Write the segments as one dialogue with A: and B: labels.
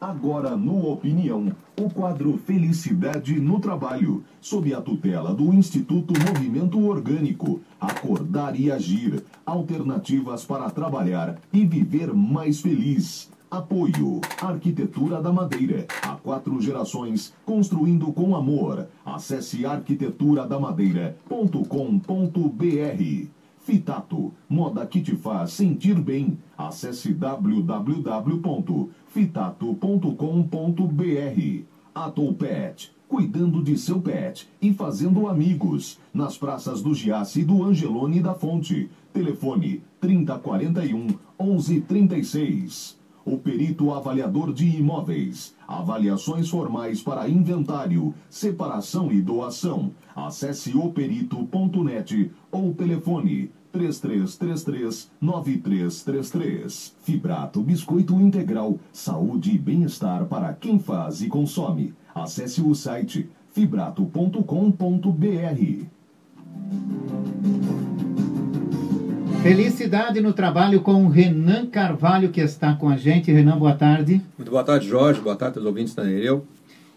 A: Agora no Opinião, o quadro Felicidade no Trabalho, sob a tutela do Instituto Movimento Orgânico. Acordar e agir. Alternativas para trabalhar e viver mais feliz. Apoio. Arquitetura da Madeira. Há quatro gerações construindo com amor. Acesse arquiteturaDamadeira.com.br. Fitato, moda que te faz sentir bem. Acesse www.fitato.com.br. Atopet, cuidando de seu pet e fazendo amigos. Nas praças do Giasse do Angelone da Fonte. Telefone 3041 1136. O perito avaliador de imóveis. Avaliações formais para inventário, separação e doação. Acesse operito.net ou telefone 3333-9333. Fibrato Biscoito Integral. Saúde e bem-estar para quem faz e consome. Acesse o site fibrato.com.br.
B: Felicidade no trabalho com o Renan Carvalho, que está com a gente. Renan, boa tarde.
C: Muito boa tarde, Jorge. Boa tarde aos ouvintes da Nereu.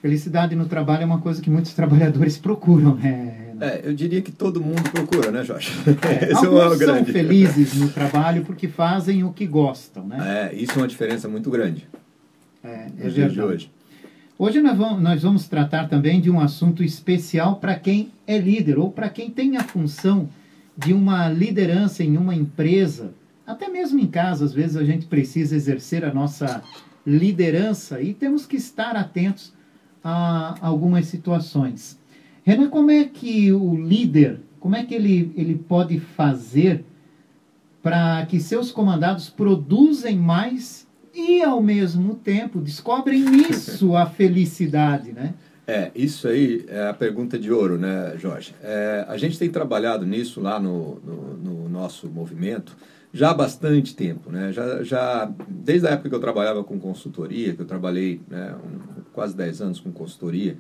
B: Felicidade no trabalho é uma coisa que muitos trabalhadores procuram, né?
C: É, eu diria que todo mundo procura, né, Jorge?
B: É, alguns é são felizes no trabalho porque fazem o que gostam, né?
C: É, isso é uma diferença muito grande.
B: É, é verdade. De hoje. Hoje nós vamos, nós vamos tratar também de um assunto especial para quem é líder ou para quem tem a função de uma liderança em uma empresa, até mesmo em casa, às vezes a gente precisa exercer a nossa liderança e temos que estar atentos a algumas situações. Renan, como é que o líder, como é que ele, ele pode fazer para que seus comandados produzem mais e, ao mesmo tempo, descobrem nisso a felicidade, né?
C: É, isso aí é a pergunta de ouro, né, Jorge? É, a gente tem trabalhado nisso lá no, no, no, nosso movimento já há bastante tempo, né? Já, já, desde a época que eu trabalhava com consultoria, que eu trabalhei né, um, quase 10 anos com consultoria,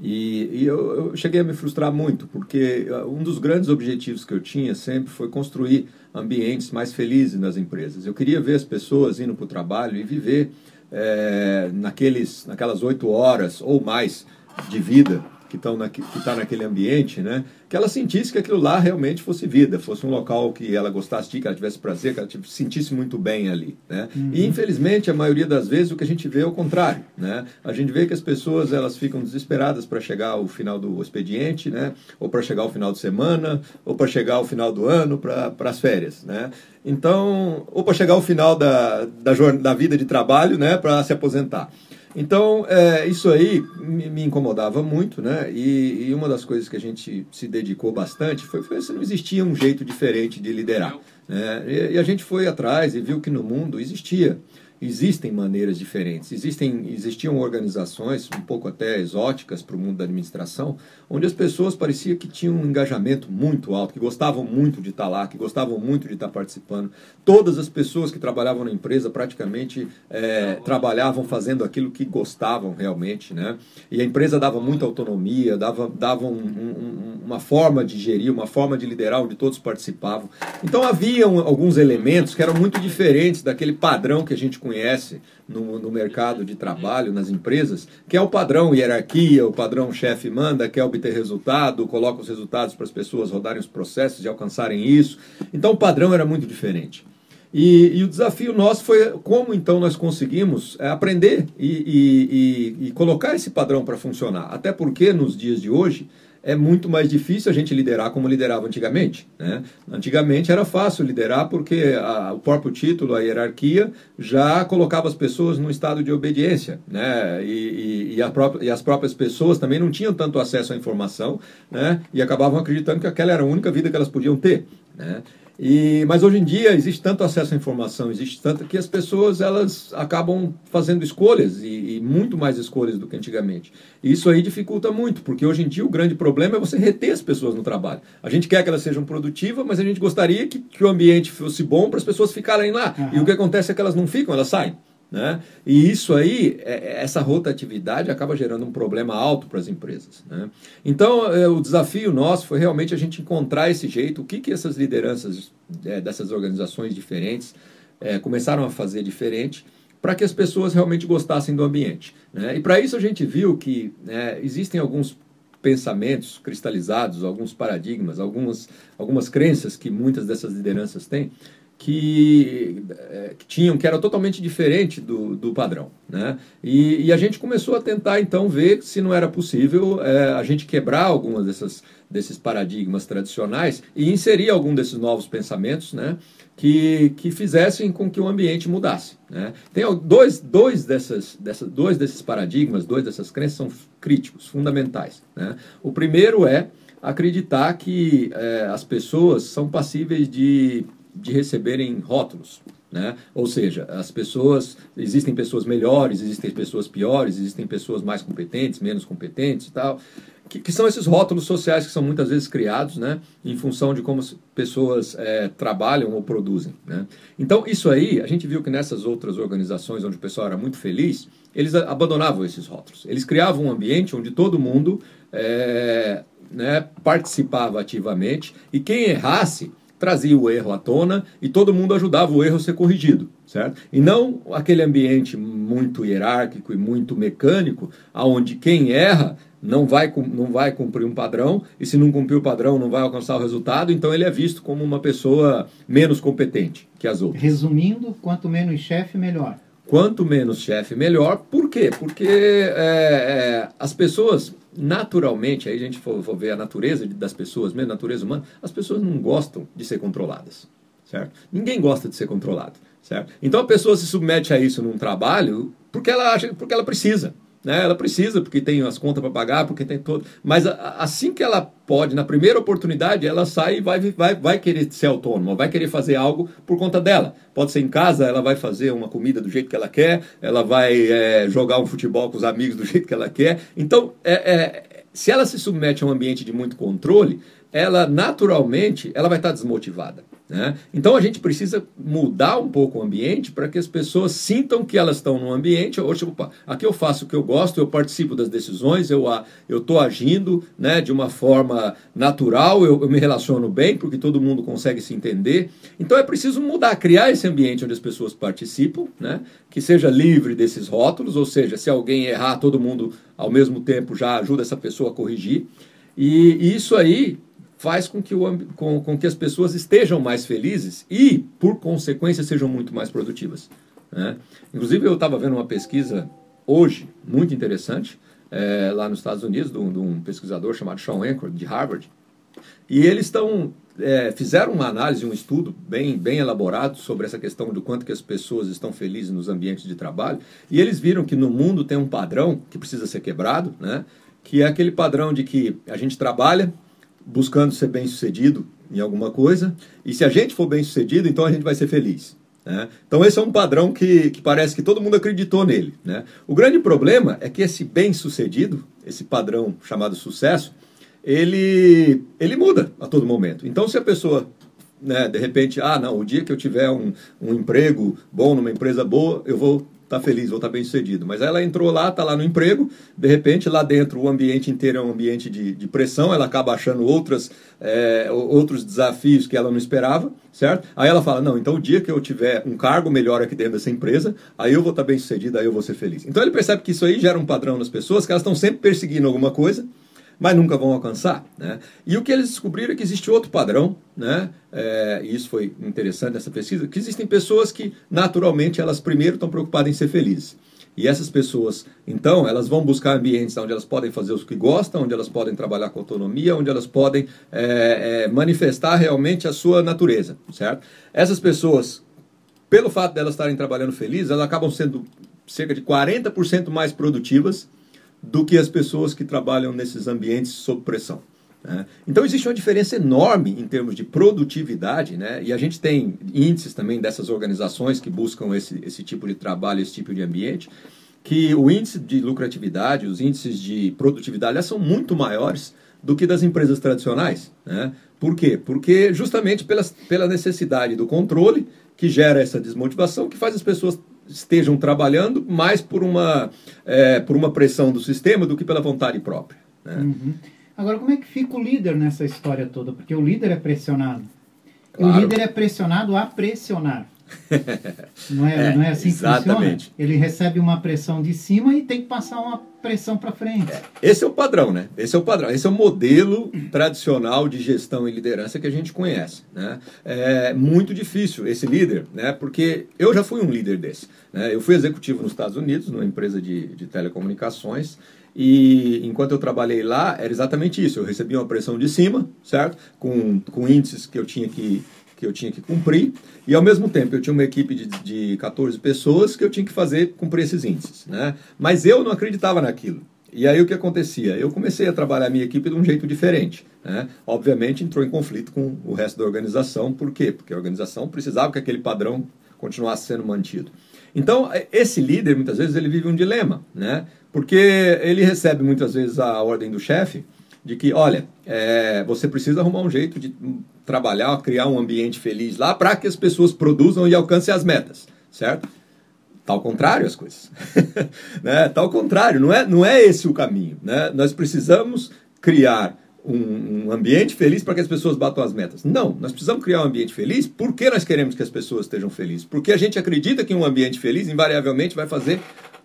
C: e, e eu, eu, cheguei a me frustrar muito, porque uh, um dos grandes objetivos que eu tinha sempre foi construir ambientes mais felizes nas empresas. Eu queria ver as pessoas indo para o trabalho e viver é, naqueles, naquelas oito horas ou mais de vida que estão na, que está naquele ambiente, né? Que ela sentisse que aquilo lá realmente fosse vida, fosse um local que ela gostasse de, que ela tivesse prazer, que ela se sentisse muito bem ali, né? Uhum. E infelizmente a maioria das vezes o que a gente vê é o contrário, né? A gente vê que as pessoas elas ficam desesperadas para chegar ao final do expediente, né? Ou para chegar ao final de semana, ou para chegar ao final do ano, para as férias, né? Então, ou para chegar ao final da, da, da vida de trabalho, né? Para se aposentar. Então, é, isso aí me, me, incomodava muito, né? E, e, uma das coisas que a gente se dedicou bastante foi, foi se não existia um jeito diferente de liderar. Né? E, e a gente foi atrás e viu que no mundo existia existem maneiras diferentes. Existem, existiam organizações, um pouco até exóticas para o mundo da administração, onde as pessoas parecia que tinham um engajamento muito alto, que gostavam muito de estar lá, que gostavam muito de estar participando. Todas as pessoas que trabalhavam na empresa praticamente é, trabalhavam fazendo aquilo que gostavam realmente. Né? E a empresa dava muita autonomia, dava, dava um, um, uma forma de gerir, uma forma de liderar, onde todos participavam. Então havia alguns elementos que eram muito diferentes daquele padrão que a gente conhece no, no, mercado de trabalho, nas empresas, que é o padrão hierarquia, o padrão chefe manda, quer obter resultado, coloca os resultados para as pessoas rodarem os processos e alcançarem isso. Então o padrão era muito diferente. E, e o desafio nosso foi como então nós conseguimos é, aprender e, e, e colocar esse padrão para funcionar. Até porque nos dias de hoje é muito mais difícil a gente liderar como liderava antigamente. Né? Antigamente era fácil liderar porque a, o próprio título, a hierarquia, já colocava as pessoas num estado de obediência. Né? E, e, e, própria, e, as próprias pessoas também não tinham tanto acesso à informação né? e acabavam acreditando que aquela era a única vida que elas podiam ter. Né? E, mas hoje em dia existe tanto acesso à informação, existe tanto que as pessoas elas acabam fazendo escolhas e, e, muito mais escolhas do que antigamente. E isso aí dificulta muito, porque hoje em dia o grande problema é você reter as pessoas no trabalho. A gente quer que elas sejam produtivas, mas a gente gostaria que, que o ambiente fosse bom para as pessoas ficarem lá. Uhum. E o que acontece é que elas não ficam, elas saem. Né? E isso aí, é, é, essa rotatividade acaba gerando um problema alto para as empresas. Né? Então, é, o desafio nosso foi realmente a gente encontrar esse jeito, o que, que essas lideranças dessas organizações diferentes começaram a fazer diferente para que as pessoas realmente gostassem do ambiente. Né? E para isso a gente viu que né, existem alguns pensamentos cristalizados, alguns paradigmas, algumas, algumas crenças que muitas dessas lideranças têm, que, é, que, tinham, que era totalmente diferente do, do padrão. Né? E, e, a gente começou a tentar, então, ver se não era possível é, a gente quebrar algumas dessas, desses paradigmas tradicionais e inserir algum desses novos pensamentos né, que, que fizessem com que o ambiente mudasse. Né? Tem dois, dois, dessas, dessas, dois desses paradigmas, dois dessas crenças são críticos, fundamentais. Né? O primeiro é acreditar que é, as pessoas são passíveis de de receberem rótulos. Né? Ou seja, as pessoas, existem pessoas melhores, existem pessoas piores, existem pessoas mais competentes, menos competentes e tal, que, que são esses rótulos sociais que são muitas vezes criados né, em função de como as pessoas é, trabalham ou produzem. Né? Então, isso aí, a gente viu que nessas outras organizações onde o pessoal era muito feliz, eles abandonavam esses rótulos. Eles criavam um ambiente onde todo mundo é, né, participava ativamente e quem errasse trazia o erro à tona e todo mundo ajudava o erro a ser corrigido, certo? E não aquele ambiente muito hierárquico e muito mecânico, aonde quem erra não vai, não vai cumprir um padrão, e se não cumprir o padrão não vai alcançar o resultado, então ele é visto como uma pessoa menos competente que as outras.
B: Resumindo, quanto menos chefe, melhor.
C: Quanto menos chefe, melhor. Por quê? Porque é, é, as pessoas naturalmente, aí a gente for, for ver a natureza das pessoas, mesmo a natureza humana, as pessoas não gostam de ser controladas, certo? Ninguém gosta de ser controlado, certo? Então a pessoa se submete a isso num trabalho porque ela acha, porque ela precisa, né? Ela precisa porque tem as contas para pagar, porque tem todo. Mas assim que ela pode, na primeira oportunidade, ela sai e vai, vai, vai querer ser autônoma, vai querer fazer algo por conta dela. Pode ser em casa, ela vai fazer uma comida do jeito que ela quer, ela vai é, jogar um futebol com os amigos do jeito que ela quer. Então, é, é, se ela se submete a um ambiente de muito controle, ela naturalmente ela vai estar desmotivada. Né? Então a gente precisa mudar um pouco o ambiente para que as pessoas sintam que elas estão num ambiente. Oxe, opa, aqui eu faço o que eu gosto, eu participo das decisões, eu estou agindo né, de uma forma natural, eu, eu, me relaciono bem, porque todo mundo consegue se entender. Então é preciso mudar, criar esse ambiente onde as pessoas participam, né, que seja livre desses rótulos, ou seja, se alguém errar, todo mundo ao mesmo tempo já ajuda essa pessoa a corrigir. E, e isso aí faz com que, o, com, com que as pessoas estejam mais felizes e, por consequência, sejam muito mais produtivas. Né? Inclusive, eu estava vendo uma pesquisa hoje, muito interessante, é, lá nos Estados Unidos, de um, de um, pesquisador chamado Sean Anker, de Harvard, e eles estão é, fizeram uma análise, um estudo bem, bem elaborado sobre essa questão do quanto que as pessoas estão felizes nos ambientes de trabalho, e eles viram que no mundo tem um padrão que precisa ser quebrado, né? que é aquele padrão de que a gente trabalha, buscando ser bem sucedido em alguma coisa, e se a gente for bem sucedido, então a gente vai ser feliz. Né? Então esse é um padrão que, que parece que todo mundo acreditou nele. Né? O grande problema é que esse bem sucedido, esse padrão chamado sucesso, ele, ele muda a todo momento. Então se a pessoa né, de repente, ah, não, o dia que eu tiver um, um emprego bom numa empresa boa, eu vou tá feliz, vou estar tá bem sucedido. Mas ela entrou lá, está lá no emprego, de repente lá dentro o ambiente inteiro é um ambiente de, de pressão, ela acaba achando outras, é, outros desafios que ela não esperava, certo? Aí ela fala, não, então o dia que eu tiver um cargo melhor aqui dentro dessa empresa, aí eu vou estar tá bem sucedido, aí eu vou ser feliz. Então ele percebe que isso aí gera um padrão nas pessoas, que elas estão sempre perseguindo alguma coisa, mas nunca vão alcançar. Né? E o que eles descobriram é que existe outro padrão, né? É, e isso foi interessante nessa pesquisa, que existem pessoas que naturalmente elas primeiro estão preocupadas em ser felizes. E essas pessoas, então, elas vão buscar ambientes onde elas podem fazer o que gostam, onde elas podem trabalhar com autonomia, onde elas podem é, é, manifestar realmente a sua natureza, certo? Essas pessoas, pelo fato de elas estarem trabalhando felizes, elas acabam sendo cerca de 40% mais produtivas do que as pessoas que trabalham nesses ambientes sob pressão. Né? Então existe uma diferença enorme em termos de produtividade, né? e a gente tem índices também dessas organizações que buscam esse, esse tipo de trabalho, esse tipo de ambiente, que o índice de lucratividade, os índices de produtividade são muito maiores do que das empresas tradicionais. Né? Por quê? Porque justamente pela, pela necessidade do controle que gera essa desmotivação, que faz as pessoas estejam trabalhando mais por uma, é, por uma pressão do sistema do que pela vontade própria. Né?
B: Uhum. Agora, como é que fica o líder nessa história toda? Porque o líder é pressionado. Claro. O líder é pressionado a pressionar. Não é, é, não é assim exatamente. que funciona? Ele recebe uma pressão de cima e tem que passar uma pressão para frente. É,
C: esse é o padrão, né? Esse é o padrão. Esse é o modelo tradicional de gestão e liderança que a gente conhece. Né? É muito difícil esse líder, né? Porque eu já fui um líder desse. Né? Eu fui executivo nos Estados Unidos, numa empresa de, de telecomunicações. E enquanto eu trabalhei lá, era exatamente isso. Eu recebia uma pressão de cima, certo? Com, com índices que eu tinha que que eu tinha que cumprir, e ao mesmo tempo eu tinha uma equipe de, de 14 pessoas que eu tinha que fazer cumprir esses índices. Né? Mas eu não acreditava naquilo. E aí o que acontecia? Eu comecei a trabalhar a minha equipe de um jeito diferente. Né? Obviamente entrou em conflito com o resto da organização. Por quê? Porque a organização precisava que aquele padrão continuasse sendo mantido. Então, esse líder, muitas vezes, ele vive um dilema, né? Porque ele recebe, muitas vezes, a ordem do chefe de que, olha, é, você precisa arrumar um jeito de trabalhar, criar um ambiente feliz lá para que as pessoas produzam e alcancem as metas, certo? Tá ao contrário as coisas. né? Tá ao contrário, não é, não é esse o caminho. Né? Nós precisamos criar um, um ambiente feliz para que as pessoas batam as metas. Não, nós precisamos criar um ambiente feliz porque nós queremos que as pessoas estejam felizes. Porque a gente acredita que um ambiente feliz invariavelmente vai fazer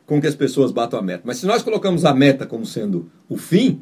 C: com que as pessoas batam a meta. Mas se nós colocamos a meta como sendo o fim,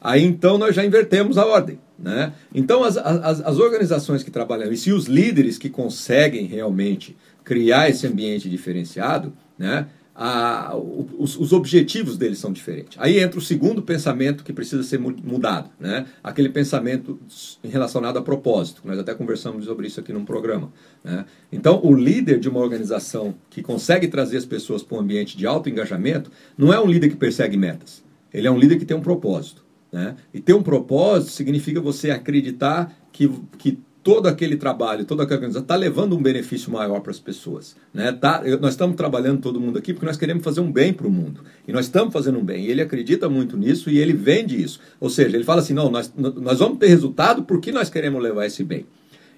C: aí então nós já invertemos a ordem. Né? Então, as, as, as organizações que trabalham, e se os líderes que conseguem realmente criar esse ambiente diferenciado, né, a, os, os, objetivos deles são diferentes. Aí entra o segundo pensamento que precisa ser mudado, né? aquele pensamento relacionado a propósito. Nós até conversamos sobre isso aqui num programa. Né? Então, o líder de uma organização que consegue trazer as pessoas para um ambiente de alto engajamento não é um líder que persegue metas, ele é um líder que tem um propósito. Né? E ter um propósito significa você acreditar que, que todo aquele trabalho, toda aquela organização está levando um benefício maior para as pessoas. Né? Tá, nós estamos trabalhando todo mundo aqui porque nós queremos fazer um bem para o mundo. E nós estamos fazendo um bem. E ele acredita muito nisso e ele vende isso. Ou seja, ele fala assim: não, nós, nós vamos ter resultado porque nós queremos levar esse bem.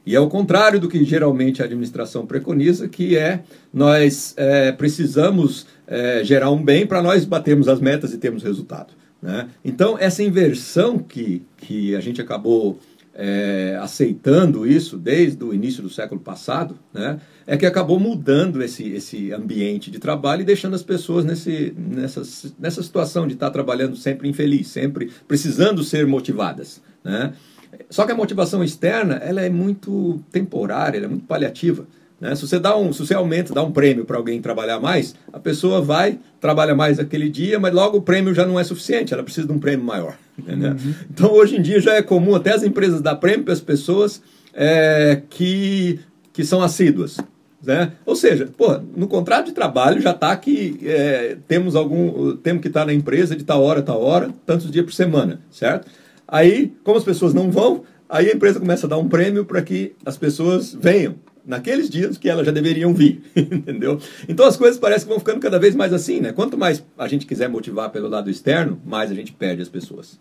C: E é o contrário do que geralmente a administração preconiza, que é nós é, precisamos é, gerar um bem para nós batermos as metas e termos resultado. Né? Então, essa inversão que, que a gente acabou é, aceitando isso desde o início do século passado, né, é que acabou mudando esse, esse ambiente de trabalho e deixando as pessoas nesse, nessa, nessa situação de estar trabalhando sempre infeliz, sempre precisando ser motivadas. Né? Só que a motivação externa ela é muito temporária, ela é muito paliativa. Né? Se você dá um, se você aumenta, dá um prêmio para alguém trabalhar mais, a pessoa vai, trabalha mais aquele dia, mas logo o prêmio já não é suficiente, ela precisa de um prêmio maior. Uhum. Então hoje em dia já é comum até as empresas dar prêmio para as pessoas é, que, que são assíduas. Né? Ou seja, pô, no contrato de trabalho já está que é, temos algum. Temos que estar na empresa de tal hora, tal hora, tantos dias por semana, certo? Aí, como as pessoas não vão, aí a empresa começa a dar um prêmio para que as pessoas venham naqueles dias que elas já deveriam vir, entendeu? Então as coisas parecem que vão ficando cada vez mais assim, né? Quanto mais a gente quiser motivar pelo lado externo, mais a gente perde as pessoas.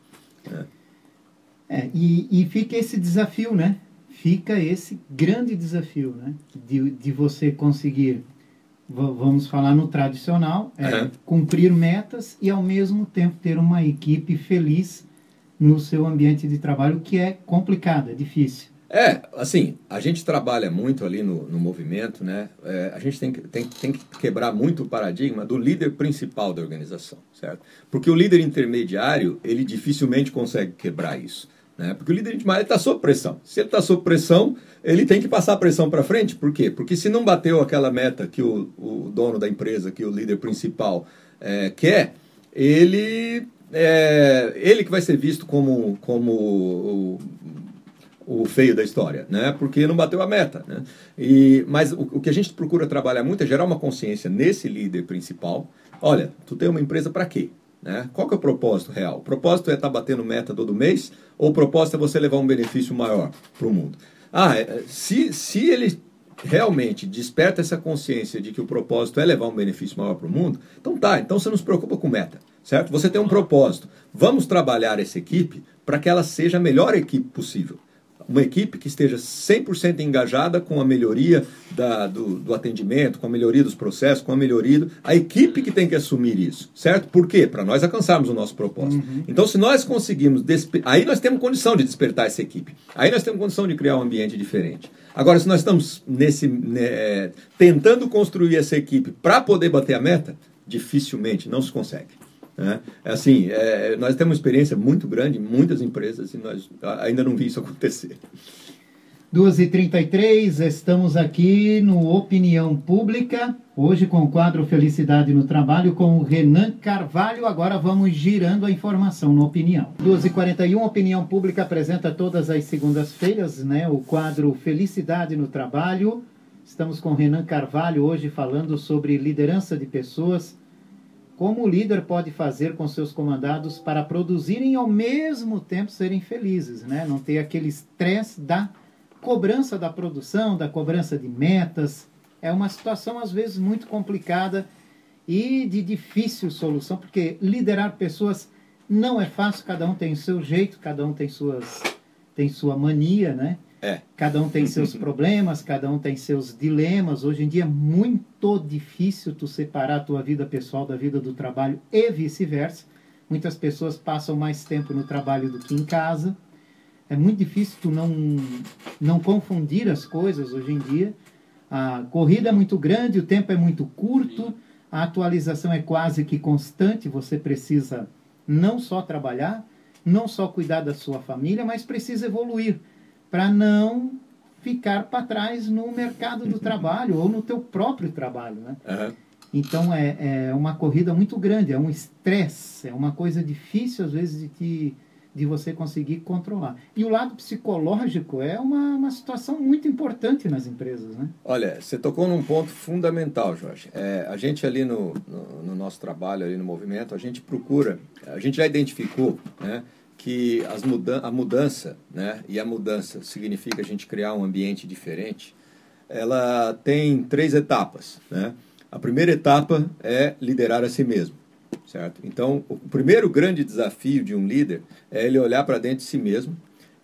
B: Né? É, e, e fica esse desafio, né? Fica esse grande desafio, né? De, de você conseguir, vamos falar no tradicional, é, uhum. cumprir metas e ao mesmo tempo ter uma equipe feliz no seu ambiente de trabalho, que é complicado, é difícil.
C: É, assim, a gente trabalha muito ali no, no movimento, né? É, a gente tem que, tem, tem que quebrar muito o paradigma do líder principal da organização, certo? Porque o líder intermediário, ele dificilmente consegue quebrar isso. Né? Porque o líder intermediário está sob pressão. Se ele está sob pressão, ele tem que passar a pressão para frente. Por quê? Porque se não bateu aquela meta que o, o dono da empresa, que o líder principal é, quer, ele é, ele que vai ser visto como, como o feio da história, né? Porque não bateu a meta, né? E, mas o, o que a gente procura trabalhar muito é gerar uma consciência nesse líder principal. Olha, tu tem uma empresa para quê? Né? Qual que é o propósito real? O propósito é estar tá batendo meta todo mês ou o propósito é você levar um benefício maior para o mundo? Ah, é, se, se ele realmente desperta essa consciência de que o propósito é levar um benefício maior para o mundo, então tá, então você não se preocupa com meta, certo? Você tem um propósito. Vamos trabalhar essa equipe para que ela seja a melhor equipe possível uma equipe que esteja 100% engajada com a melhoria da, do, do, atendimento, com a melhoria dos processos, com a melhoria. Do, a equipe que tem que assumir isso, certo? Por quê? Para nós alcançarmos o nosso propósito. Uhum. Então, se nós conseguimos. Aí nós temos condição de despertar essa equipe. Aí nós temos condição de criar um ambiente diferente. Agora, se nós estamos nesse, né, tentando construir essa equipe para poder bater a meta, dificilmente não se consegue. Né? É assim, é, nós temos uma experiência muito grande em muitas empresas e nós ainda não vi isso acontecer.
B: 2h33, estamos aqui no Opinião Pública, hoje com o quadro Felicidade no Trabalho com o Renan Carvalho. Agora vamos girando a informação no Opinião. 2h41, Opinião Pública apresenta todas as segundas-feiras né, o quadro Felicidade no Trabalho. Estamos com o Renan Carvalho hoje falando sobre liderança de pessoas como o líder pode fazer com seus comandados para produzirem e ao mesmo tempo serem felizes, né? Não ter aquele estresse da cobrança da produção, da cobrança de metas. É uma situação às vezes muito complicada e de difícil solução, porque liderar pessoas não é fácil, cada um tem o seu jeito, cada um tem suas tem sua mania, né?
C: É.
B: Cada um tem seus problemas, cada um tem seus dilemas. Hoje em dia é muito difícil tu separar a tua vida pessoal da vida do trabalho e vice-versa. Muitas pessoas passam mais tempo no trabalho do que em casa. É muito difícil tu não, não confundir as coisas hoje em dia. A corrida é muito grande, o tempo é muito curto, a atualização é quase que constante. Você precisa não só trabalhar, não só cuidar da sua família, mas precisa evoluir para não ficar para trás no mercado do trabalho ou no teu próprio trabalho, né? Uhum. Então é, é uma corrida muito grande, é um estresse, é uma coisa difícil às vezes de, te, de você conseguir controlar. E o lado psicológico é uma, uma situação muito importante nas empresas, né?
C: Olha, você tocou num ponto fundamental, Jorge. É, a gente ali no, no, no nosso trabalho, ali no movimento, a gente procura, a gente já identificou, né? Que as mudan a mudança, né, e a mudança significa a gente criar um ambiente diferente, ela tem três etapas. Né? A primeira etapa é liderar a si mesmo. Certo? Então, o primeiro grande desafio de um líder é ele olhar para dentro de si mesmo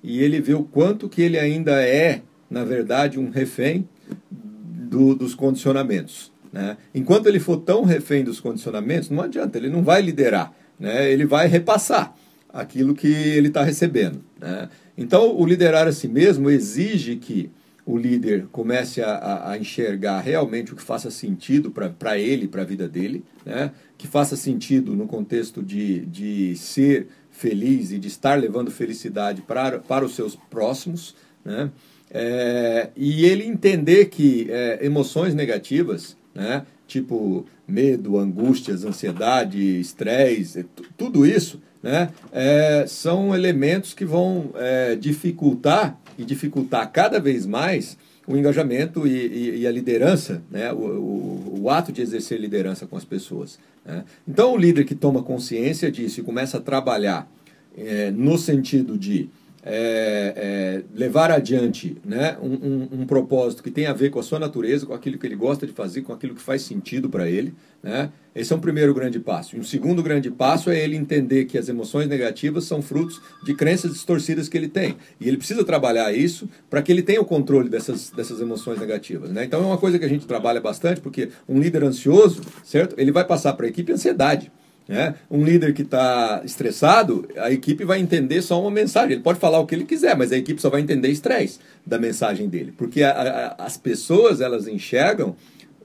C: e ele ver o quanto que ele ainda é, na verdade, um refém do, dos condicionamentos. Né? Enquanto ele for tão refém dos condicionamentos, não adianta, ele não vai liderar, né? ele vai repassar aquilo que ele está recebendo. Né? Então, o liderar a si mesmo exige que o líder comece a, a enxergar realmente o que faça sentido para ele, para a vida dele, né? que faça sentido no contexto de, de ser feliz e de estar levando felicidade para, para os seus próximos, né? É, e ele entender que é, emoções negativas, né? tipo medo, angústias, ansiedade, estresse, tudo isso né, é, são elementos que vão é, dificultar e dificultar cada vez mais o engajamento e, e, e a liderança, né, o, o, o, ato de exercer liderança com as pessoas. Né? Então, o líder que toma consciência disso e começa a trabalhar é, no sentido de é, é, levar adiante né, um, um, um, propósito que tem a ver com a sua natureza, com aquilo que ele gosta de fazer, com aquilo que faz sentido para ele. Né? Esse é um primeiro grande passo. E um segundo grande passo é ele entender que as emoções negativas são frutos de crenças distorcidas que ele tem. E ele precisa trabalhar isso para que ele tenha o controle dessas, dessas emoções negativas. Né? Então é uma coisa que a gente trabalha bastante, porque um líder ansioso, certo? Ele vai passar para a equipe ansiedade. Né? Um líder que está estressado, a equipe vai entender só uma mensagem. Ele pode falar o que ele quiser, mas a equipe só vai entender estresse da mensagem dele. Porque a, a, as pessoas elas enxergam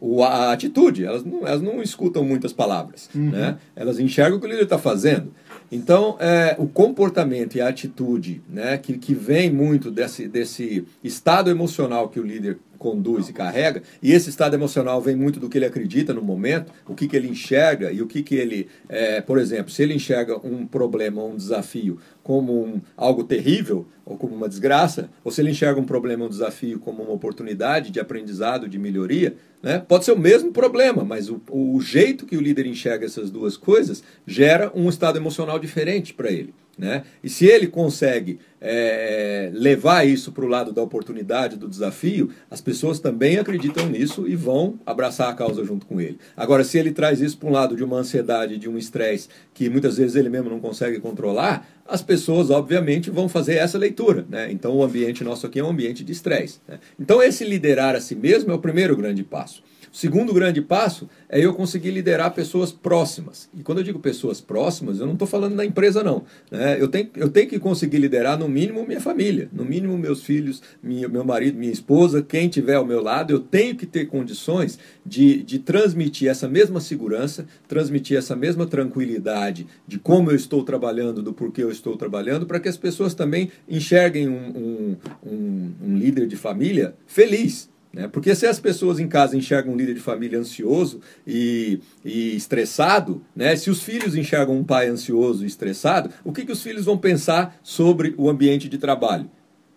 C: o, a atitude, elas não, elas não escutam muitas palavras. Uhum. Né? Elas enxergam o que o líder está fazendo. Então, é, o comportamento e a atitude né, que, que vem muito desse, desse estado emocional que o líder conduz e carrega, e esse estado emocional vem muito do que ele acredita no momento, o que, que ele enxerga e o que, que ele, é, por exemplo, se ele enxerga um problema, um desafio como um, algo terrível ou como uma desgraça, ou se ele enxerga um problema, um desafio como uma oportunidade de aprendizado, de melhoria, né? pode ser o mesmo problema, mas o, o jeito que o líder enxerga essas duas coisas gera um estado emocional diferente para ele. Né? E se ele consegue é, levar isso para o lado da oportunidade, do desafio, as pessoas também acreditam nisso e vão abraçar a causa junto com ele. Agora, se ele traz isso para um lado de uma ansiedade, de um estresse que muitas vezes ele mesmo não consegue controlar, as pessoas, obviamente, vão fazer essa leitura. Né? Então, o ambiente nosso aqui é um ambiente de estresse. Né? Então, esse liderar a si mesmo é o primeiro grande passo. O segundo grande passo é eu conseguir liderar pessoas próximas. E quando eu digo pessoas próximas, eu não estou falando da empresa, não. Né? Eu, tenho, eu tenho que conseguir liderar, no mínimo, minha família, no mínimo, meus filhos, minha, meu marido, minha esposa, quem tiver ao meu lado. Eu tenho que ter condições de, de transmitir essa mesma segurança, transmitir essa mesma tranquilidade de como eu estou trabalhando, do porquê eu estou trabalhando, para que as pessoas também enxerguem um, um, um, um líder de família feliz né? Porque se as pessoas em casa enxergam um líder de família ansioso e, e estressado, né? se os filhos enxergam um pai ansioso e estressado, o que, que os filhos vão pensar sobre o ambiente de trabalho?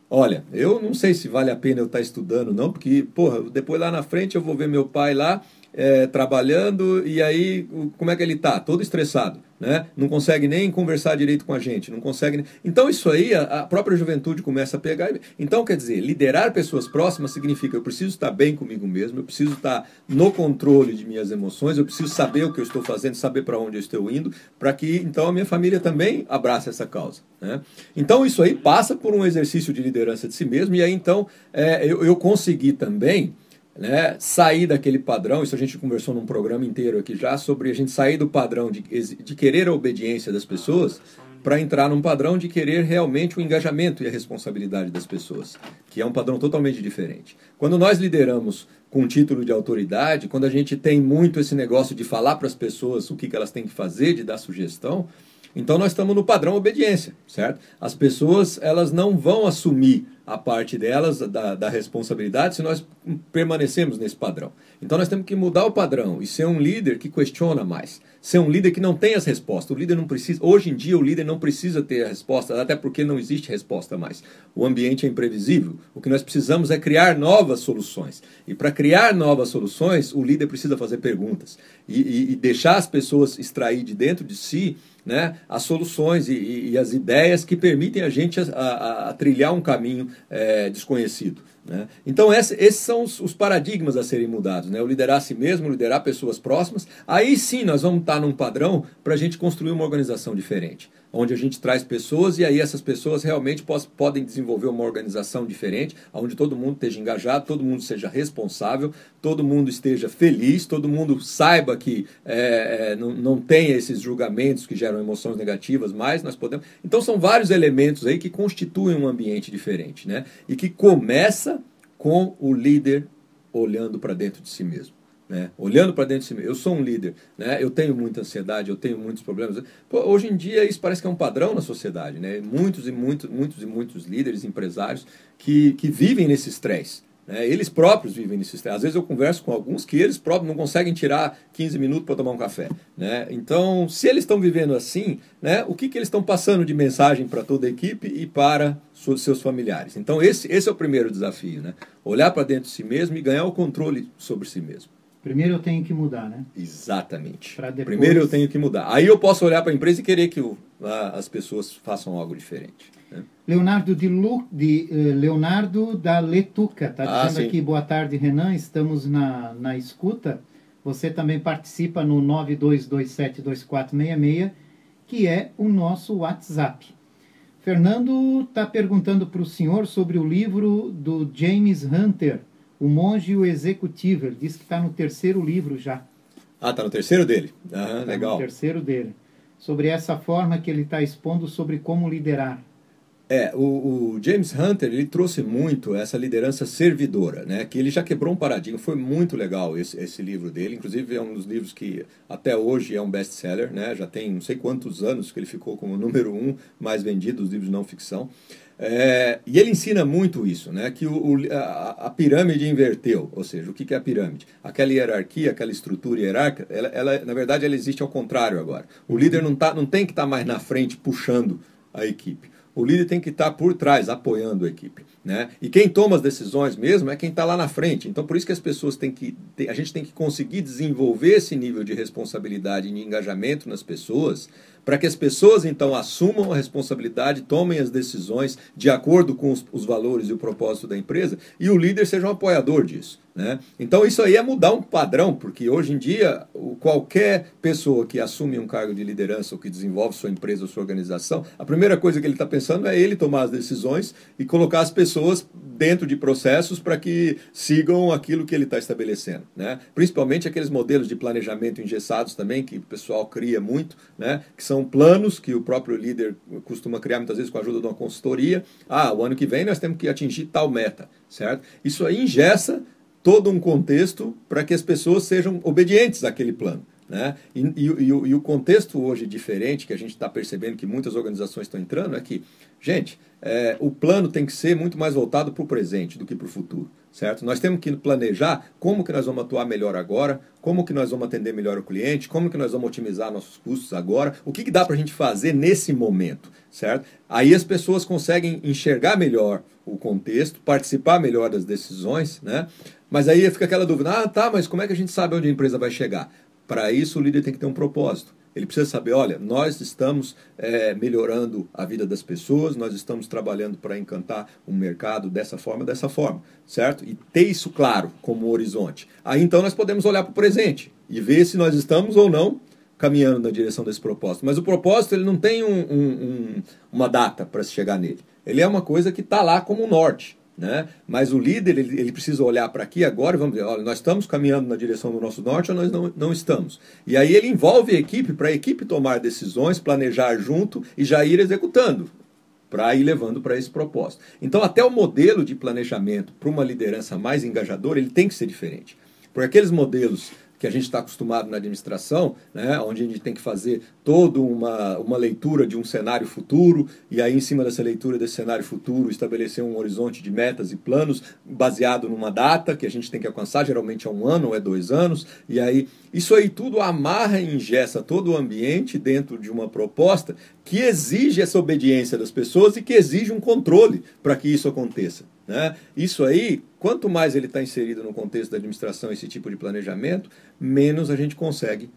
C: Olha, eu não sei se vale a pena eu estar estudando, não, porque, porra, depois lá na frente eu vou ver meu pai lá é, trabalhando e aí como é que ele está? Todo estressado, né? Não consegue nem conversar direito com a gente, não consegue. Então isso aí a, a, própria juventude começa a pegar. Então quer dizer, liderar pessoas próximas significa eu preciso estar bem comigo mesmo, eu preciso estar no controle de minhas emoções, eu preciso saber o que eu estou fazendo, saber para onde eu estou indo, para que então a minha família também abrace essa causa. Né? Então isso aí passa por um exercício de liderança de si mesmo e aí então é, eu, eu consegui também né, sair daquele padrão, isso a gente conversou num programa inteiro aqui já, sobre a gente sair do padrão de, de querer a obediência das pessoas para entrar num padrão de querer realmente o engajamento e a responsabilidade das pessoas, que é um padrão totalmente diferente. Quando nós lideramos com título de autoridade, quando a gente tem muito esse negócio de falar para as pessoas o que, que elas têm que fazer, de dar sugestão, então nós estamos no padrão obediência, certo? As pessoas elas não vão assumir a parte delas, da, da responsabilidade, se nós permanecemos nesse padrão. Então nós temos que mudar o padrão e ser um líder que questiona mais. Ser um líder que não tem as respostas. O líder não precisa. Hoje em dia, o líder não precisa ter a resposta, até porque não existe resposta mais. O ambiente é imprevisível. O que nós precisamos é criar novas soluções. E para criar novas soluções, o líder precisa fazer perguntas e, e, e deixar as pessoas extrair de dentro de si né, as soluções e, e, as ideias que permitem a gente a, a, a trilhar um caminho é, desconhecido. Né? Então, esse, esses são os, os, paradigmas a serem mudados. Né? O liderar a si mesmo, liderar pessoas próximas. Aí sim nós vamos estar num padrão para a gente construir uma organização diferente onde a gente traz pessoas e aí essas pessoas realmente podem desenvolver uma organização diferente, onde todo mundo esteja engajado, todo mundo seja responsável, todo mundo esteja feliz, todo mundo saiba que é, é, não, não tem esses julgamentos que geram emoções negativas, mas nós podemos. Então são vários elementos aí que constituem um ambiente diferente, né? E que começa com o líder olhando para dentro de si mesmo. Né? Olhando para dentro de si mesmo, eu sou um líder, né? eu tenho muita ansiedade, eu tenho muitos problemas. Pô, hoje em dia isso parece que é um padrão na sociedade. Né? Muitos e muitos, muitos e muitos líderes, empresários que, que vivem nesse estresse. Né? Eles próprios vivem nesse estresse. Às vezes eu converso com alguns que eles próprios não conseguem tirar 15 minutos para tomar um café. Né? Então, se eles estão vivendo assim, né, o que, que eles estão passando de mensagem para toda a equipe e para seus familiares? Então, esse, esse é o primeiro desafio. Né? Olhar para dentro de si mesmo e ganhar o controle sobre si mesmo.
B: Primeiro eu tenho que mudar, né?
C: Exatamente. Depois... Primeiro eu tenho que mudar. Aí eu posso olhar para a empresa e querer que as pessoas façam algo diferente. Né?
B: Leonardo de, Lu, de uh, Leonardo da Letuca está ah, dizendo sim. aqui boa tarde Renan, estamos na, na escuta. Você também participa no 92272466, que é o nosso WhatsApp. Fernando está perguntando para o senhor sobre o livro do James Hunter, o Monge e o Executivo, ele diz que está no terceiro livro já.
C: Ah, está no terceiro dele? Ah, tá legal.
B: No terceiro dele. Sobre essa forma que ele está expondo sobre como liderar.
C: É, o, o, James Hunter ele trouxe muito essa liderança servidora, né? Que ele já quebrou um paradigma. Foi muito legal esse, esse livro dele. Inclusive é um dos livros que até hoje é um best-seller, né? Já tem não sei quantos anos que ele ficou como o número um mais vendido dos livros de não ficção. É, e ele ensina muito isso, né? que o, o, a, a, pirâmide inverteu, ou seja, o que, que é a pirâmide? Aquela hierarquia, aquela estrutura hierárquica, ela, ela, na verdade ela existe ao contrário agora. O líder não, tá, não tem que estar tá mais na frente puxando a equipe. O líder tem que estar tá por trás, apoiando a equipe. Né? E quem toma as decisões mesmo é quem está lá na frente. Então, por isso que as pessoas têm que. A gente tem que conseguir desenvolver esse nível de responsabilidade e de engajamento nas pessoas para que as pessoas então assumam a responsabilidade, tomem as decisões de acordo com os, os valores e o propósito da empresa e o líder seja um apoiador disso. Né? Então isso aí é mudar um padrão, porque hoje em dia qualquer pessoa que assume um cargo de liderança ou que desenvolve sua empresa ou sua organização, a primeira coisa que ele está pensando é ele tomar as decisões e colocar as pessoas dentro de processos para que sigam aquilo que ele está estabelecendo. Né? Principalmente aqueles modelos de planejamento engessados também, que o pessoal cria muito, né? que são planos que o próprio líder costuma criar muitas vezes com a ajuda de uma consultoria. Ah, o ano que vem nós temos que atingir tal meta, certo? Isso aí engessa todo um contexto para que as pessoas sejam obedientes àquele plano. Né? E, e, e, e, o contexto hoje diferente, que a gente está percebendo que muitas organizações estão entrando, é que, gente, é, o plano tem que ser muito mais voltado para o presente do que para o futuro. Certo? Nós temos que planejar como que nós vamos atuar melhor agora, como que nós vamos atender melhor o cliente, como que nós vamos otimizar nossos custos agora, o que, que dá para a gente fazer nesse momento, certo? Aí as pessoas conseguem enxergar melhor o contexto, participar melhor das decisões, né? Mas aí fica aquela dúvida: ah, tá, mas como é que a gente sabe onde a empresa vai chegar? Para isso, o líder tem que ter um propósito. Ele precisa saber: olha, nós estamos é, melhorando a vida das pessoas, nós estamos trabalhando para encantar um mercado dessa forma, dessa forma, certo? E ter isso claro como horizonte. Aí então nós podemos olhar para o presente e ver se nós estamos ou não caminhando na direção desse propósito. Mas o propósito ele não tem um, um, um, uma data para se chegar nele. Ele é uma coisa que está lá como norte. Né? Mas o líder ele, ele precisa olhar para aqui agora e vamos dizer, olha, nós estamos caminhando na direção do nosso norte ou nós não, não estamos. E aí ele envolve a equipe para a equipe tomar decisões, planejar junto e já ir executando para ir levando para esse propósito. Então até o modelo de planejamento para uma liderança mais engajadora ele tem que ser diferente. Porque aqueles modelos que a gente está acostumado na administração, né, onde a gente tem que fazer toda uma, uma leitura de um cenário futuro, e aí, em cima dessa leitura desse cenário futuro, estabelecer um horizonte de metas e planos baseado numa data que a gente tem que alcançar, geralmente é um ano ou é dois anos, e aí isso aí tudo amarra e ingessa todo o ambiente dentro de uma proposta que exige essa obediência das pessoas e que exige um controle para que isso aconteça. Né? Isso aí, quanto mais ele está inserido no contexto da administração, esse tipo de planejamento, menos a gente consegue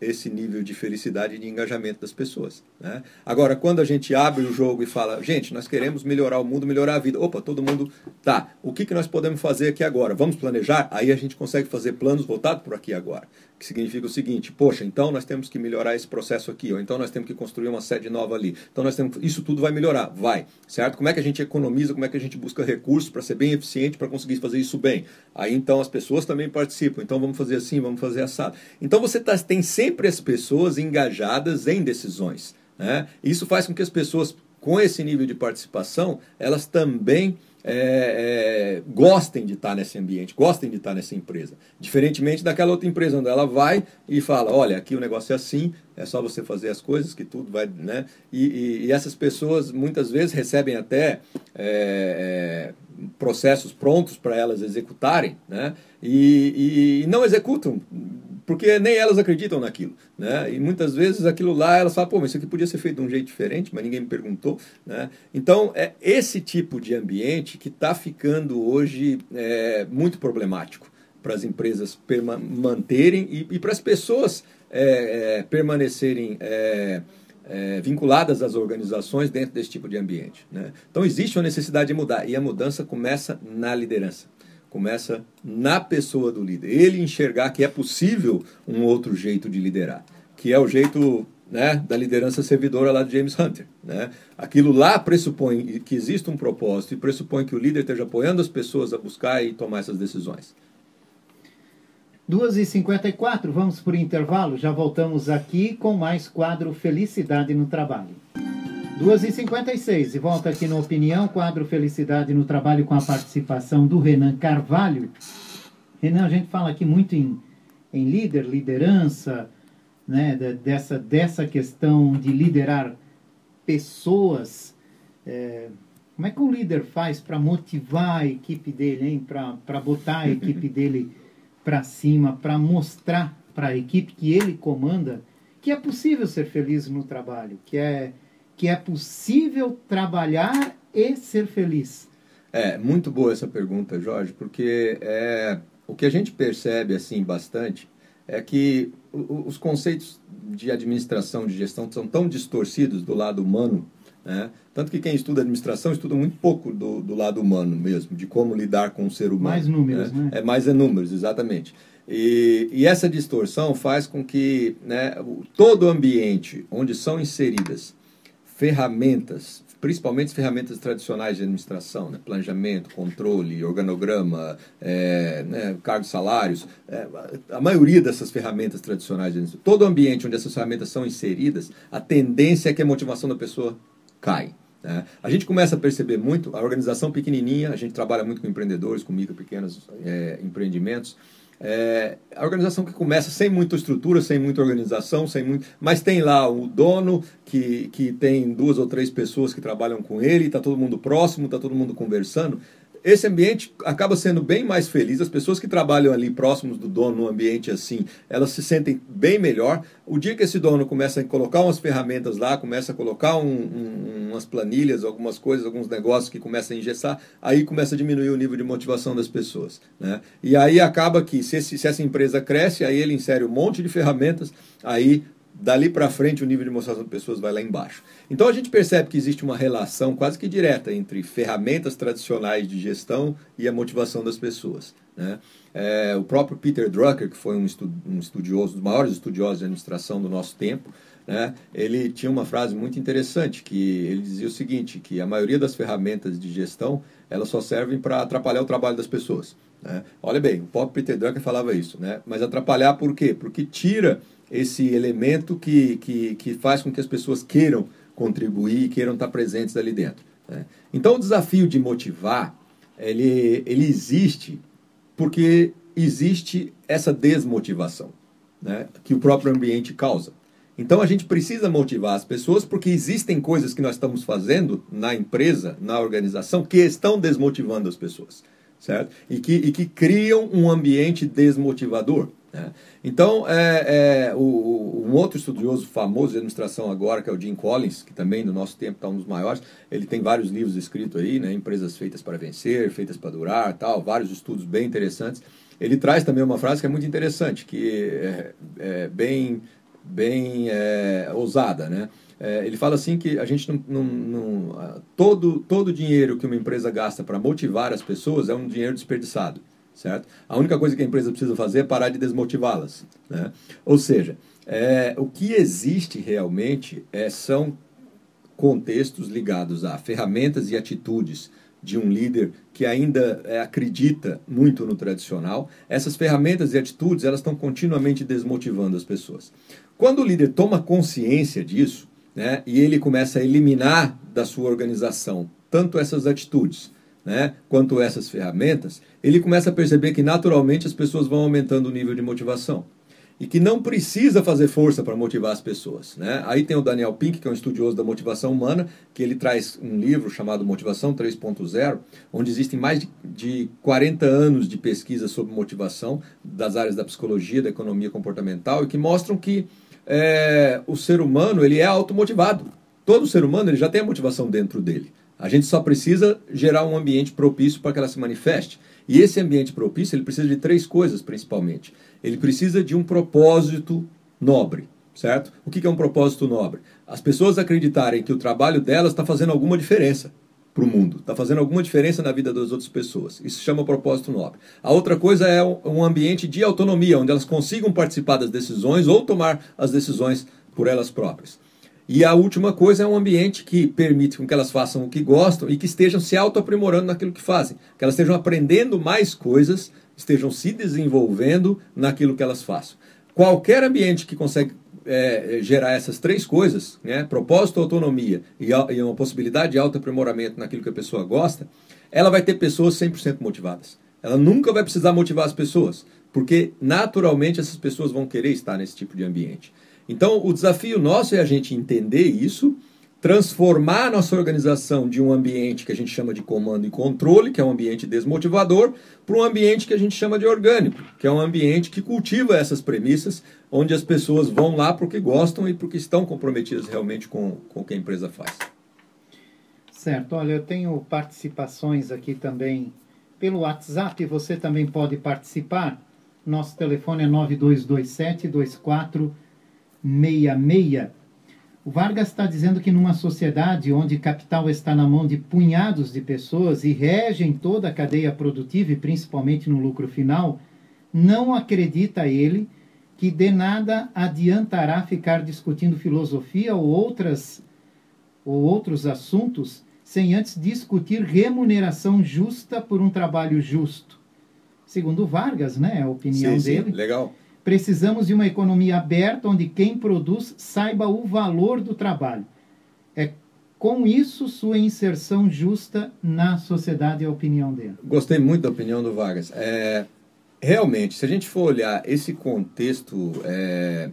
C: esse nível de felicidade e de engajamento das pessoas. Né? Agora, quando a gente abre o jogo e fala, gente, nós queremos melhorar o mundo, melhorar a vida. Opa, todo mundo, tá, o que, que nós podemos fazer aqui agora? Vamos planejar? Aí a gente consegue fazer planos voltados por aqui agora que significa o seguinte: poxa, então nós temos que melhorar esse processo aqui, ou então nós temos que construir uma sede nova ali. Então nós temos isso tudo vai melhorar, vai, certo? Como é que a gente economiza, como é que a gente busca recursos para ser bem eficiente para conseguir fazer isso bem? Aí então as pessoas também participam. Então vamos fazer assim, vamos fazer assado. Então você tá, tem sempre as pessoas engajadas em decisões, né? Isso faz com que as pessoas com esse nível de participação elas também é, é, gostem de estar nesse ambiente, gostem de estar nessa empresa. Diferentemente daquela outra empresa onde ela vai e fala, olha, aqui o negócio é assim, é só você fazer as coisas que tudo vai, né? E, e, e essas pessoas muitas vezes recebem até é, é processos prontos para elas executarem, né? E, e, não executam porque nem elas acreditam naquilo, né? E muitas vezes aquilo lá elas falam, pô, mas isso aqui podia ser feito de um jeito diferente, mas ninguém me perguntou, né? Então é esse tipo de ambiente que está ficando hoje é, muito problemático para as empresas manterem e, e para as pessoas é, é, permanecerem é, é, vinculadas às organizações dentro desse tipo de ambiente. Né? Então existe uma necessidade de mudar e a mudança começa na liderança começa na pessoa do líder. Ele enxergar que é possível um outro jeito de liderar, que é o jeito né, da liderança servidora lá de James Hunter. Né? Aquilo lá pressupõe que existe um propósito e pressupõe que o líder esteja apoiando as pessoas a buscar e tomar essas decisões.
B: 2h54, vamos por intervalo, já voltamos aqui com mais quadro Felicidade no Trabalho. 2h56 e volta aqui no Opinião, quadro Felicidade no Trabalho com a participação do Renan Carvalho. Renan, a gente fala aqui muito em, em líder, liderança, né, dessa, dessa questão de liderar pessoas. É, como é que o líder faz para motivar a equipe dele, hein? Para botar a equipe dele para cima, para mostrar para a equipe que ele comanda que é possível ser feliz no trabalho, que é que é possível trabalhar e ser feliz?
C: É, muito boa essa pergunta, Jorge, porque é, o que a gente percebe assim bastante é que os conceitos de administração, de gestão, são tão distorcidos do lado humano, né? tanto que quem estuda administração estuda muito pouco do, do lado humano mesmo, de como lidar com o ser humano.
B: Mais números, né?
C: né? É mais é números, exatamente. E, e essa distorção faz com que né, todo o ambiente onde são inseridas ferramentas principalmente as ferramentas tradicionais de administração, né? planejamento, controle, organograma, é, né? cargos salários, é, a maioria dessas ferramentas tradicionais, de todo o ambiente onde essas ferramentas são inseridas, a tendência é que a motivação da pessoa cai. Né? A gente começa a perceber muito, a organização pequenininha, a gente trabalha muito com empreendedores, com micro pequenos é, empreendimentos, é, a organização que começa sem muita estrutura, sem muita organização, sem muito, mas tem lá o dono que, que tem duas ou três pessoas que trabalham com ele, está todo mundo próximo, está todo mundo conversando esse ambiente acaba sendo bem mais feliz. As pessoas que trabalham ali próximos do dono, num ambiente assim, elas se sentem bem melhor. O dia que esse dono começa a colocar umas ferramentas lá, começa a colocar um, um, umas planilhas, algumas coisas, alguns negócios que começam a engessar, aí começa a diminuir o nível de motivação das pessoas. Né? E aí acaba que, se, esse, se essa empresa cresce, aí ele insere um monte de ferramentas, aí dali para frente o nível de motivação das pessoas vai lá embaixo. Então a gente percebe que existe uma relação quase que direta entre ferramentas tradicionais de gestão e a motivação das pessoas. Né? É, o próprio Peter Drucker, que foi um, estu um estudioso, um dos maiores estudiosos de administração do nosso tempo, né? ele tinha uma frase muito interessante, que ele dizia o seguinte, que a maioria das ferramentas de gestão elas só servem para atrapalhar o trabalho das pessoas. Né? Olha bem, o próprio Peter Drucker falava isso, né? mas atrapalhar por quê? Porque tira esse elemento que, que, que faz com que as pessoas queiram contribuir e queiram estar presentes ali dentro. Né? Então, o desafio de motivar, ele, ele existe porque existe essa desmotivação né? que o próprio ambiente causa. Então, a gente precisa motivar as pessoas porque existem coisas que nós estamos fazendo na empresa, na organização, que estão desmotivando as pessoas, certo? E que, e que criam um ambiente desmotivador. Né? Então, é, é, o, um outro estudioso famoso de administração agora, que é o Jim Collins, que também no nosso tempo está um dos maiores, ele tem vários livros escritos aí, né? Empresas feitas para vencer, feitas para durar, tal, vários estudos bem interessantes. Ele traz também uma frase que é muito interessante, que é, é bem, bem é, ousada, né? É, ele fala assim que a gente não, não, não todo todo dinheiro que uma empresa gasta para motivar as pessoas é um dinheiro desperdiçado certo? A única coisa que a empresa precisa fazer é parar de desmotivá-las, né? Ou seja, é, o que existe realmente é, são contextos ligados a ferramentas e atitudes de um líder que ainda é, acredita muito no tradicional. Essas ferramentas e atitudes elas estão continuamente desmotivando as pessoas. Quando o líder toma consciência disso, né, e ele começa a eliminar da sua organização tanto essas atitudes né, quanto essas ferramentas, ele começa a perceber que naturalmente as pessoas vão aumentando o nível de motivação. E que não precisa fazer força para motivar as pessoas. Né? Aí tem o Daniel Pink, que é um estudioso da motivação humana, que ele traz um livro chamado Motivação 3.0, onde existem mais de, de 40 anos de pesquisa sobre motivação das áreas da psicologia, da economia comportamental, e que mostram que é, o ser humano ele é automotivado. Todo ser humano ele já tem a motivação dentro dele. A gente só precisa gerar um ambiente propício para que ela se manifeste. E esse ambiente propício, ele precisa de três coisas principalmente. Ele precisa de um propósito nobre, certo? O que é um propósito nobre? As pessoas acreditarem que o trabalho delas está fazendo alguma diferença para o mundo, está fazendo alguma diferença na vida das outras pessoas. Isso se chama propósito nobre. A outra coisa é um ambiente de autonomia, onde elas consigam participar das decisões ou tomar as decisões por elas próprias. E a última coisa é um ambiente que permite com que elas façam o que gostam e que estejam se auto-aprimorando naquilo que fazem. Que elas estejam aprendendo mais coisas, estejam se desenvolvendo naquilo que elas façam. Qualquer ambiente que consegue é, gerar essas três coisas, né, propósito, autonomia e, e uma possibilidade de auto-aprimoramento naquilo que a pessoa gosta, ela vai ter pessoas 100% motivadas. Ela nunca vai precisar motivar as pessoas, porque naturalmente essas pessoas vão querer estar nesse tipo de ambiente. Então, o desafio nosso é a gente entender isso, transformar a nossa organização de um ambiente que a gente chama de comando e controle, que é um ambiente desmotivador, para um ambiente que a gente chama de orgânico, que é um ambiente que cultiva essas premissas, onde as pessoas vão lá porque gostam e porque estão comprometidas realmente com, com o que a empresa faz.
B: Certo, olha, eu tenho participações aqui também pelo WhatsApp, você também pode participar Nosso telefone é 9227-2466. O Vargas está dizendo que numa sociedade onde capital está na mão de punhados de pessoas e regem toda a cadeia produtiva e principalmente no lucro final, não acredita ele que de nada adiantará ficar discutindo filosofia ou outras ou outros assuntos sem antes discutir remuneração justa por um trabalho justo. Segundo Vargas, né, a opinião
C: sim,
B: dele.
C: Sim, legal.
B: Precisamos de uma economia aberta onde quem produz saiba o valor do trabalho. É com isso sua inserção justa na sociedade é a opinião dele.
C: Gostei muito da opinião do Vargas. É, realmente, se a gente for olhar esse contexto é,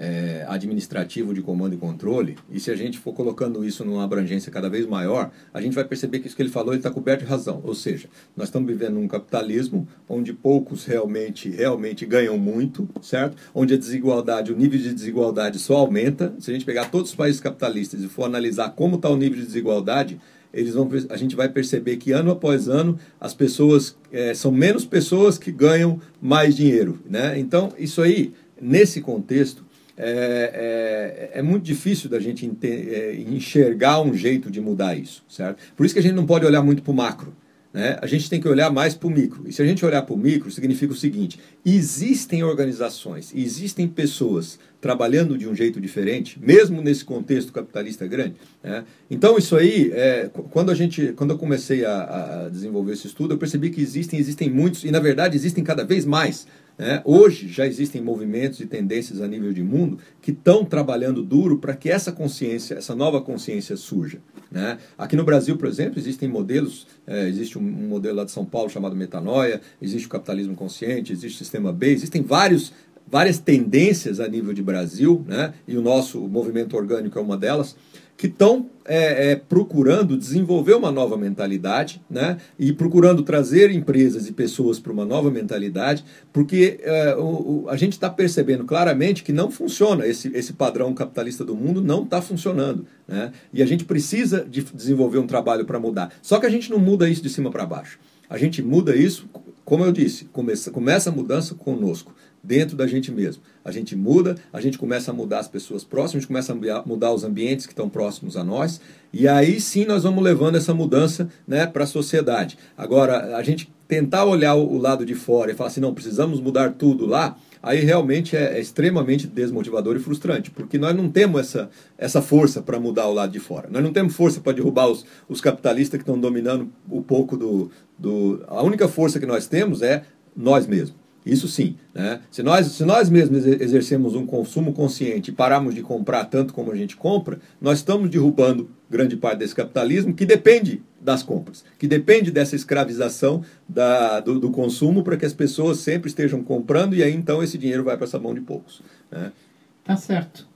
C: é, administrativo de comando e controle, e se a gente for colocando isso numa abrangência cada vez maior, a gente vai perceber que isso que ele falou está coberto de razão. Ou seja, nós estamos vivendo um capitalismo onde poucos realmente, realmente ganham muito, certo? Onde a desigualdade, o nível de desigualdade só aumenta. Se a gente pegar todos os países capitalistas e for analisar como está o nível de desigualdade, eles vão, a gente vai perceber que ano após ano as pessoas é, são menos pessoas que ganham mais dinheiro, né? Então isso aí nesse contexto é, é, é, muito difícil da gente é, enxergar um jeito de mudar isso, certo? Por isso que a gente não pode olhar muito para o macro. Né? A gente tem que olhar mais para o micro. E se a gente olhar para o micro, significa o seguinte: existem organizações, existem pessoas trabalhando de um jeito diferente, mesmo nesse contexto capitalista grande. Né? Então, isso aí, é, quando, a gente, quando eu comecei a, a desenvolver esse estudo, eu percebi que existem, existem muitos, e na verdade existem cada vez mais é, hoje já existem movimentos e tendências a nível de mundo que estão trabalhando duro para que essa consciência, essa nova consciência surja. Né? Aqui no Brasil, por exemplo, existem modelos, é, existe um, um, modelo lá de São Paulo chamado Metanoia, existe o capitalismo consciente, existe o sistema B, existem vários, várias tendências a nível de Brasil, né? e o nosso movimento orgânico é uma delas, que estão é, é, procurando desenvolver uma nova mentalidade né, e procurando trazer empresas e pessoas para uma nova mentalidade, porque é, o, o, a gente está percebendo claramente que não funciona, esse, esse padrão capitalista do mundo não está funcionando. Né, e a gente precisa de desenvolver um trabalho para mudar. Só que a gente não muda isso de cima para baixo. A gente muda isso, como eu disse, começa, começa a mudança conosco dentro da gente mesmo. A gente muda, a gente começa a mudar as pessoas próximas, a gente começa a mudar os ambientes que estão próximos a nós, e aí sim nós vamos levando essa mudança né, para a sociedade. Agora, a gente tentar olhar o lado de fora e falar assim, não, precisamos mudar tudo lá, aí realmente é, é extremamente desmotivador e frustrante, porque nós não temos essa, essa força para mudar o lado de fora. Nós não temos força para derrubar os, os capitalistas que estão dominando um pouco do, do. A única força que nós temos é nós mesmos. Isso sim. Né? Se, nós, se nós mesmos exercemos um consumo consciente e pararmos de comprar tanto como a gente compra, nós estamos derrubando grande parte desse capitalismo que depende das compras, que depende dessa escravização da, do, do consumo para que as pessoas sempre estejam comprando e aí então esse dinheiro vai para essa mão de poucos. Né?
B: Tá certo.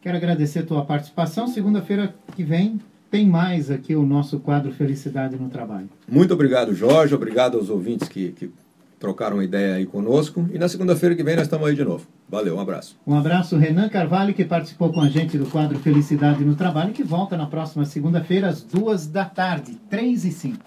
B: Quero agradecer a tua participação. Segunda-feira que vem tem mais aqui o nosso quadro Felicidade no Trabalho.
C: Muito obrigado, Jorge. Obrigado aos ouvintes que, que trocaram uma ideia aí conosco. E na segunda-feira que vem nós estamos aí de novo. Valeu, um abraço.
B: Um abraço, Renan Carvalho, que participou com a gente do quadro Felicidade no Trabalho, que volta na próxima segunda-feira, às duas da tarde, três e cinco.